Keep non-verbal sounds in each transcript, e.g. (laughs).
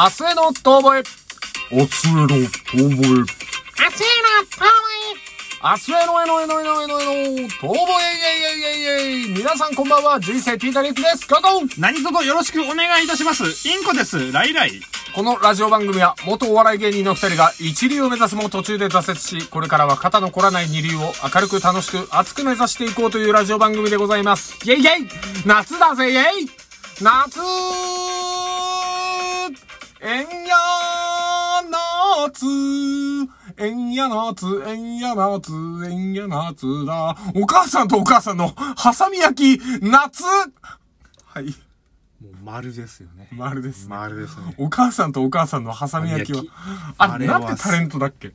明日への遠吠え。明日への遠吠え。明日への遠吠え。明日へのえのえのえのえのえの、遠吠えイェイイェイイェイイェイ皆さんこんばんは、人生ピータリックです。ゴーゴー何卒よろしくお願いいたします。インコです。ライライ。このラジオ番組は元お笑い芸人の二人が一流を目指すも途中で挫折し、これからは肩の凝らない二流を明るく楽しく熱く目指していこうというラジオ番組でございます。イェイイェイ夏だぜイェイ夏えんや夏えんや夏、えんや夏、えんや夏だ。お母さんとお母さんのハサミ焼き、夏はい。もう丸ですよね。丸です。丸ですね。お母さんとお母さんのハサミ焼きは。あれ、なんてタレントだっけ？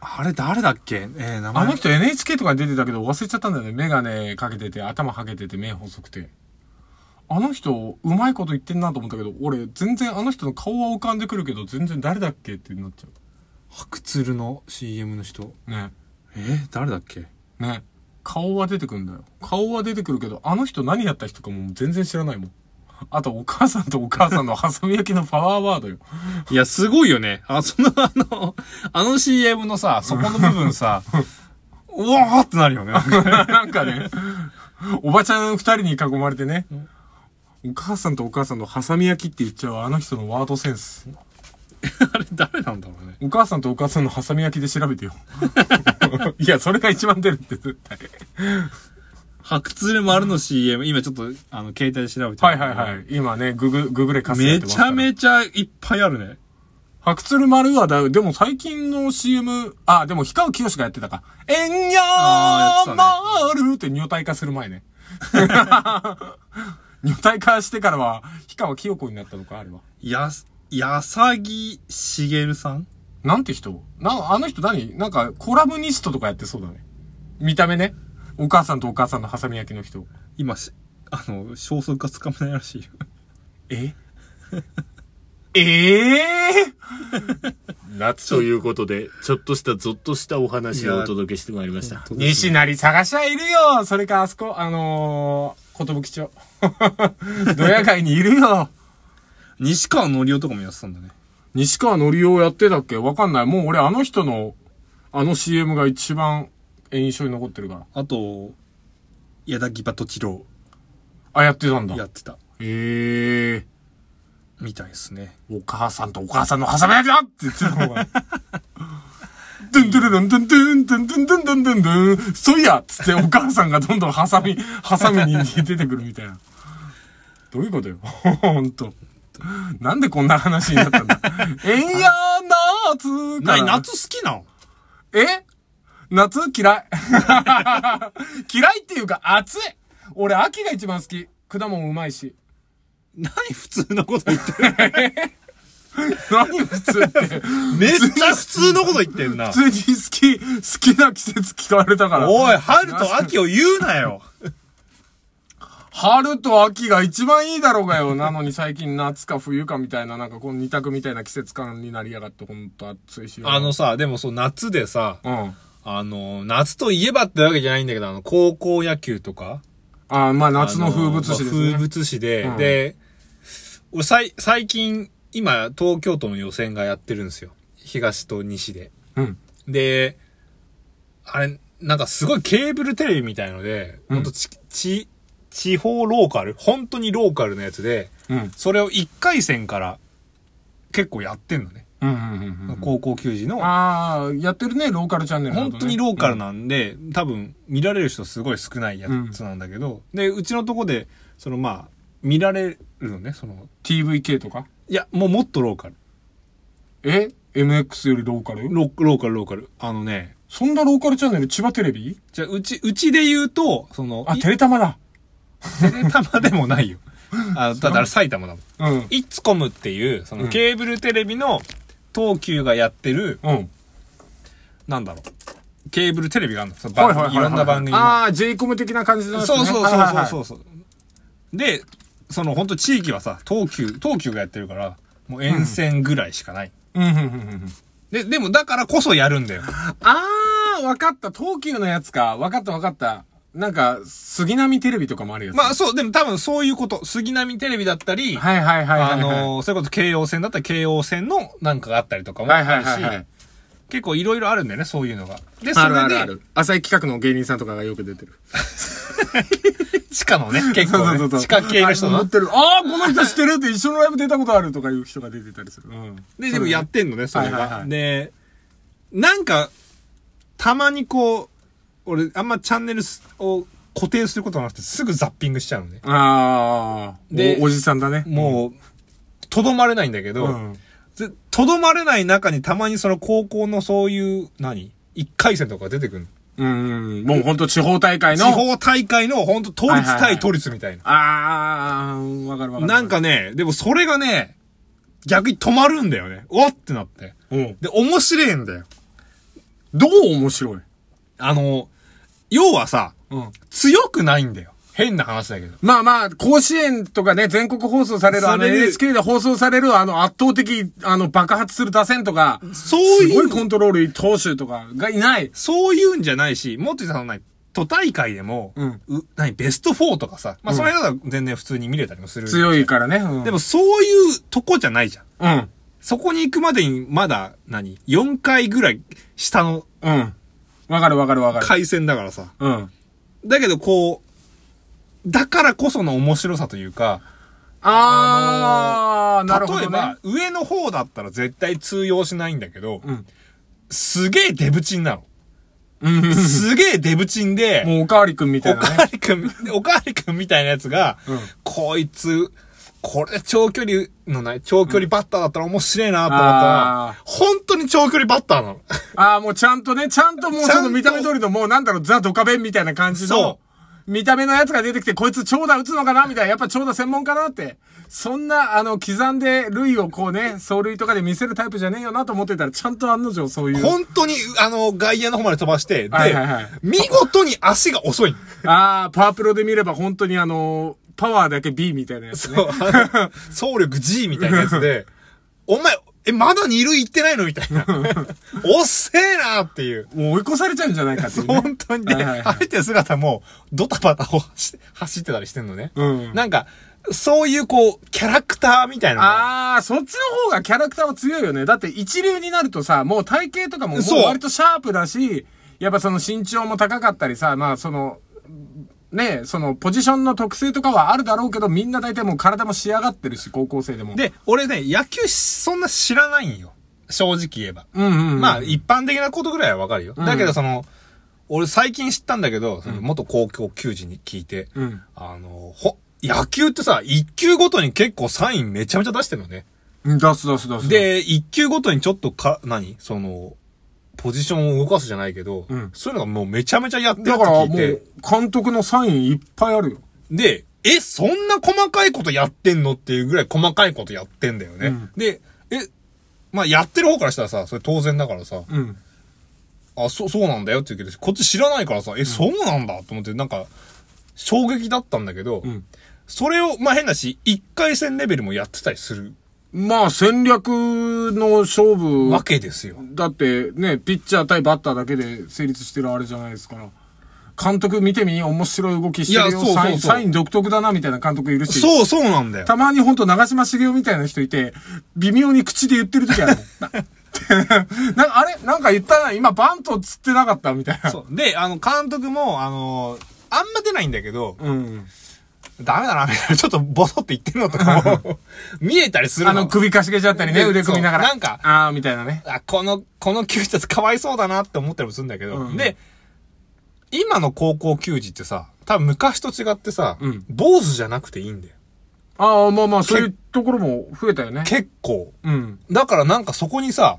あれ誰だっけ？えー、名前。あの人 NHK とかに出てたけど忘れちゃったんだよね。メガネかけてて、頭はげてて、目細くて。あの人、うまいこと言ってんなと思ったけど、俺、全然あの人の顔は浮かんでくるけど、全然誰だっけってなっちゃ白鶴の CM の人。う。ね。えー、誰だっけ？ね。顔は出てくるんだよ。顔は出てくるけど、あの人何やった人かもう全然知らないもん。あと、お母さんとお母さんのハサミ焼きのパワーワードよ。(laughs) いや、すごいよね。あ、その、あの、あの CM のさ、そこの部分さ、(laughs) うわーってなるよね。なんかね、おばちゃん二人に囲まれてね、お母さんとお母さんのハサミ焼きって言っちゃうあの人のワードセンス。(laughs) あれ誰なんだろうね。お母さんとお母さんのハサミ焼きで調べてよ。(laughs) いや、それが一番出るって絶対。白鶴丸の CM、今ちょっと、あの、携帯で調べてはいはいはい。今ね、ググ、ググレからめちゃめちゃいっぱいあるね。白鶴丸はだ、でも最近の CM、あ、でも氷川きよしがやってたか。えんやーまーるって女体化する前ね。女体化してからは、氷川きよ子になったのか、あれは。や、やさぎしげるさん？なんて人？な、あの人何？なんか、コラムニストとかやってそうだね。見た目ね。お母さんとお母さんのハサミ焼きの人。今し、あの、消息がつかめないらしいよ。え？(laughs) ええ夏ということで、ちょっとしたゾッとしたお話をお届けしてまいりました。西成探しはいるよそれかあそこ、あのー、寿町。(laughs) ドヤ街にいるよ西川のりおとかもやってたんだね。西川のりおやってたっけ？わかんない。もう俺あの人の、あの CM が一番印象に残ってるから。あと、柳葉敏郎あ、やってたんだ。やってた。ええみたいですね。お母さんとお母さんのハサミ焼きだって言ってたのが。(laughs) ドゥンドゥルルンドゥンドゥンドゥンドゥンドゥンドゥンドゥンドゥン、そいやっつってお母さんがどんどんハサミ、ハサミに出てくるみたいな。どういうことよ。ほんと。なんでこんな話になったんだ。えんやー夏かなに、夏好きなのえ夏嫌い。嫌いっていうか暑い。俺秋が一番好き。果物うまいし。何普通のこと言ってる何普通って。めっちゃ普通のこと言ってんな。普通に好き、好きな季節聞かれたから。おい、春と秋を言うなよ。春と秋が一番いいだろうがよ。なのに最近夏か冬かみたいな、なんかこの二択みたいな季節感になりやがって、ほんと暑いし。あの、さ、でもそう、夏でさ、うん。あの、夏といえばってわけじゃないんだけど、あの、高校野球とか。あまあ夏の風物詩ですね。風物詩で、うんで、俺さい最近、今、東京都の予選がやってるんですよ。東と西で。うん。で、あれ、なんかすごいケーブルテレビみたいので、うんほんとち、ち、地方ローカル本当にローカルのやつで、うん。それを1回戦から結構やってんのね。うん。うん。うん。うん。高校球児の。ああ、やってるね、ローカルチャンネルね本当にローカルなんで、多分見られる人すごい少ないやつなんだけど、で、うちのとこで、そのまあ、見られるのね、その、TVK とか？いや、もうもっとローカル。え ?MX よりローカル？ロローカル、ローカル。あのね、そんなローカルチャンネル千葉テレビじゃあ、うち、うちで言うと、その、あ、いテレタマだ。テレタマでもないよ。(laughs) あ、だから埼玉だもん。うん。イッツコムっていう、そのケーブルテレビの東急がやってる、うん。なんだろう。ケーブルテレビがあるの。そのはいはいろんな番組の。ああ、J コム的な感じだそうそうそうはいはいはいそうそう。で、その本当地域はさ、東急、東急がやってるから、もう沿線ぐらいしかない。うん、うん、うんうん。で、でもだからこそやるんだよ。あー、わかった。東急のやつか。わかったわかった。なんか、杉並テレビとかもあるやつ。まあそう、でも多分そういうこと。杉並テレビだったり、はいはいはいはい、はい。あのー、それこそ京王線だったら京王線のなんかがあったりとかもはいはあるし、いはいはい。結構いろいろあるんだよね、そういうのが。で、そあるれで、あるある。浅い企画の芸人さんとかがよく出てる。(laughs) 地下のね、(laughs) 結構、ね、地下系の人の。あ持ってる。ああ、この人知ってるって一緒のライブ出たことあるとかいう人が出てたりする。うん。で、でもやってんのね、それが。はいはいはいで、なんか、たまにこう、俺、あんまチャンネルを固定することがなくて、すぐザッピングしちゃうのね。ああ。でおおじさんだね。もう、とどまれないんだけど、うん。ぜとどまれない中にたまにその高校のそういう、何？一回戦とか出てくるの。うん。もうほんと地方大会の？地方大会の本当都立対都立みたいな。ああ、わかるわかる。なん、かね、でもそれがね、逆に止まるんだよね。おっってなって。うん。で、面白いんだよ。どう面白い？あの、要はさ、うん。強くないんだよ。変な話だけど。まあまあ、甲子園とかね、全国放送される、あの NHK で放送される、あの圧倒的、あの爆発する打線とか、そうい、すごいうコントロールいい投手とかがいない。そういうんじゃないし、もっと言ったらない、都大会でも、うんう、何、ベスト4とかさ、まあ、それだったら全然普通に見れたりもする。強いからね。うん、でも、そういうとこじゃないじゃん。うん。そこに行くまでに、まだ、何 ?4 回ぐらい下のうん。わかるわかるわかる。回線だからさ。うん。だけど、こう、だからこその面白さというか、あー、なるほど、ね。例えば、上の方だったら絶対通用しないんだけど、うん。すげえデブチンなの。うん。すげえデブチンで、もうおかわりくんみたいおかなね。わりくん、おかわりくんみたいなやつが、うんこいつ、これ長距離のない、長距離バッターだったら面白いなと思ったら、あー本当に長距離バッターなの。あー、もうちゃんとね、ちゃんともうその見た目通りのもうなんだろう、ザ・ドカベンみたいな感じのそ、見た目のやつが出てきて、こいつ長打打つのかなみたいな、やっぱ長打専門かなって。そんな、あの、刻んで、塁をこうね、走塁とかで見せるタイプじゃねえよなと思ってたら、ちゃんと案の定そういう。本当に、あの、外野の方まで飛ばして、で、はいはいはい見事に足が遅い。ああ、パワープロで見れば本当にあの、パワーだけ B みたいなやつね。そう、あの (laughs) 総力 G みたいなやつで、お前、え、まだ二塁行ってないのみたいな。(laughs) おっせえなっていう。もう追い越されちゃうんじゃないかっていう、ね。本当にね、はいはいはい入ってる姿も、ドタバタを走走ってたりしてんのね。うんなんか、そういうこう、キャラクターみたいな。ああ、そっちの方がキャラクターは強いよね。だって一流になるとさ、もう体型とかも割とシャープだし、やっぱその身長も高かったりさ、まあその、ねそのポジションの特性とかはあるだろうけど、みんな大体もう体も仕上がってるし、高校生でも。、で、俺ね、野球そんな知らないんよ。正直言えば。うんうん、うん。まあ、一般的なことぐらいはわかるよ。うんだけど、その、俺最近知ったんだけど、その元高校球児に聞いて、うん。あの、ほ、野球ってさ、一球ごとに結構サインめちゃめちゃ出してるのね。うん出す出す出す。、で、一球ごとにちょっとか、何？その、ポジションを動かすじゃないけど、うんそういうのがもうめちゃめちゃやってるってだからも聞いうて、監督のサインいっぱいあるよ。で、え、そんな細かいことやってんのっていうぐらい細かいことやってんだよね。うんで、え、まあやってる方からしたらさ、それ当然だからさ、うん。あ、そう、そうなんだよって言うけど、こっち知らないからさ、え、そうなんだと思って、なんか、衝撃だったんだけど、うん。それを、まあ変だし、一回戦レベルもやってたりするまあ戦略の勝負。わけですよ。だってね、ピッチャー対バッターだけで成立してるあれじゃないですから。監督見てみ面白い動きしてるよ。いやそうそうそうサイン、サイン独特だなみたいな監督いるし。そう、そうなんだよ。たまにほんと長嶋茂雄みたいな人いて、微妙に口で言ってる時あるもん。(laughs) ななあれ？なんか言ったな今バントつってなかったみたいな。そう。で、あの、監督も、あの、あんま出ないんだけど、うん。ダメだな、みたいな、ちょっとボソって言ってるのとかも、(laughs) 見えたりするの？あの首かしげちゃったりね、で腕組みながら。なんかあーみたいなね。あ、この、この球児たちかわいそうだなって思ったりもするんだけど、うんで、今の高校球児ってさ、多分昔と違ってさ、うん坊主じゃなくていいんだよ。ああ、まあまあ、そういうところも増えたよね。結構。うん。だからなんかそこにさ、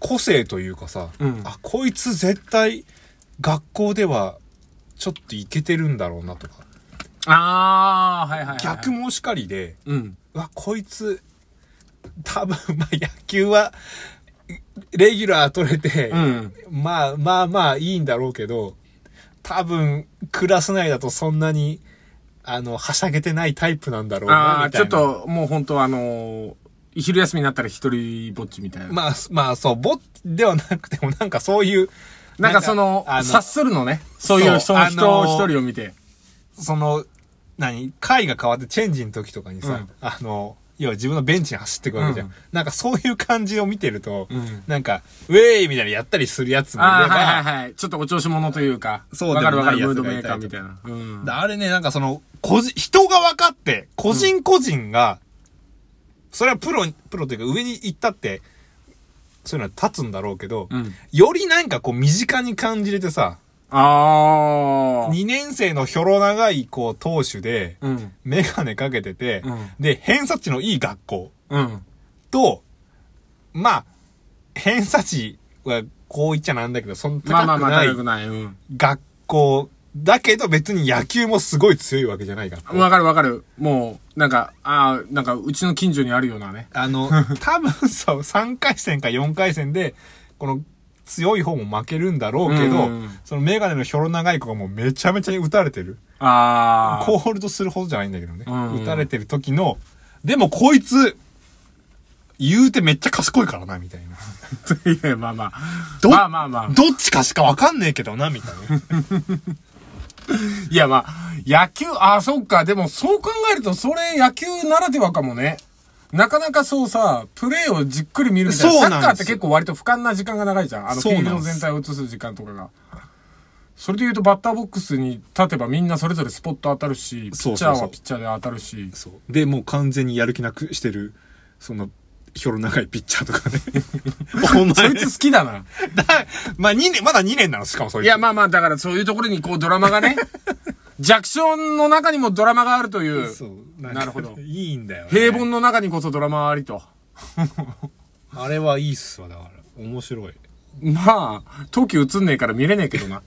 個性というかさ、うんあ、こいつ絶対学校ではちょっといけてるんだろうなとか、ああ、はいはい、はい。逆もしかりで、うん。うわ、こいつ、多分、まあ野球は、レギュラー取れて、うん。まあまあまあいいんだろうけど、多分、クラス内だとそんなに、あの、はしゃげてないタイプなんだろうな、ああ、みたいな。ちょっと、もう本当あのー昼休みになったら一人ぼっちみたいな。まあ、まあそう、ボッではなくてもなんかそういう、なんかその、あ察するのね。そういうそのー人一人を見て。その、何？回が変わってチェンジの時とかにさ、うんあの、要は自分のベンチに走ってくわけじゃん。うんなんかそういう感じを見てると、うんなんか、ウェーイみたいなやったりするやつもいれば、はいはいはい。ちょっとお調子者というか。そうわかるわかる、でもないムードメーカーみたいな。うん。であれね、なんかその、個人、人が分かって、個人個人が、それはプロ、プロというか上に行ったって、そういうのは立つんだろうけど、うん。よりなんかこう身近に感じれてさ、ああ。2年生のひょろ長いこう投手で、うん。メガネかけてて、うんで、偏差値のいい学校うん。と、まあ、偏差値はこう言っちゃなんだけど、そんな高くない。学校だけど別に野球もすごい強いわけじゃない学校。わかるわかる。もう、なんか、ああ、なんか、うちの近所にあるようなね。あの、(laughs) 多分そう、3回戦か4回戦で、この強い方も負けるんだろうけど、うんそのメガネのひょろ長い子がもうめちゃめちゃに打たれてる。ああ。コールドするほどじゃないんだけどね。うん打たれてる時の、でもこいつ、言うてめっちゃ賢いからな、みたいな。いや、まあまあ。どまあまあまあ。どっちかしかわかんねえけどな、みたいな。(laughs) いや、まあ、野球、ああ、そっか。でも、そう考えると、それ野球ならではかもね。なかなかそうさ、プレーをじっくり見るみたいな。サッカーって結構割と俯瞰な時間が長いじゃん。あの、フィールド全体を映す時間とかが。それで言うと、バッターボックスに立てばみんなそれぞれスポット当たるし、ピッチャーはピッチャーで当たるし。そう。で、もう完全にやる気なくしてる、その、ひょろ長いピッチャーとかね。(laughs) お前、そいつ好きだな。だ、まあ2年、まだ2年なの、しかもそいつ。いや、まあまあ、だからそういうところにこうドラマがね、(laughs) 弱小の中にもドラマがあるという、そう。なるほどいいんだよ、ね。平凡の中にこそドラマはありと。(laughs) あれはいいっすわ、だから。面白い。まあ、冬季映んねえから見れねえけどな。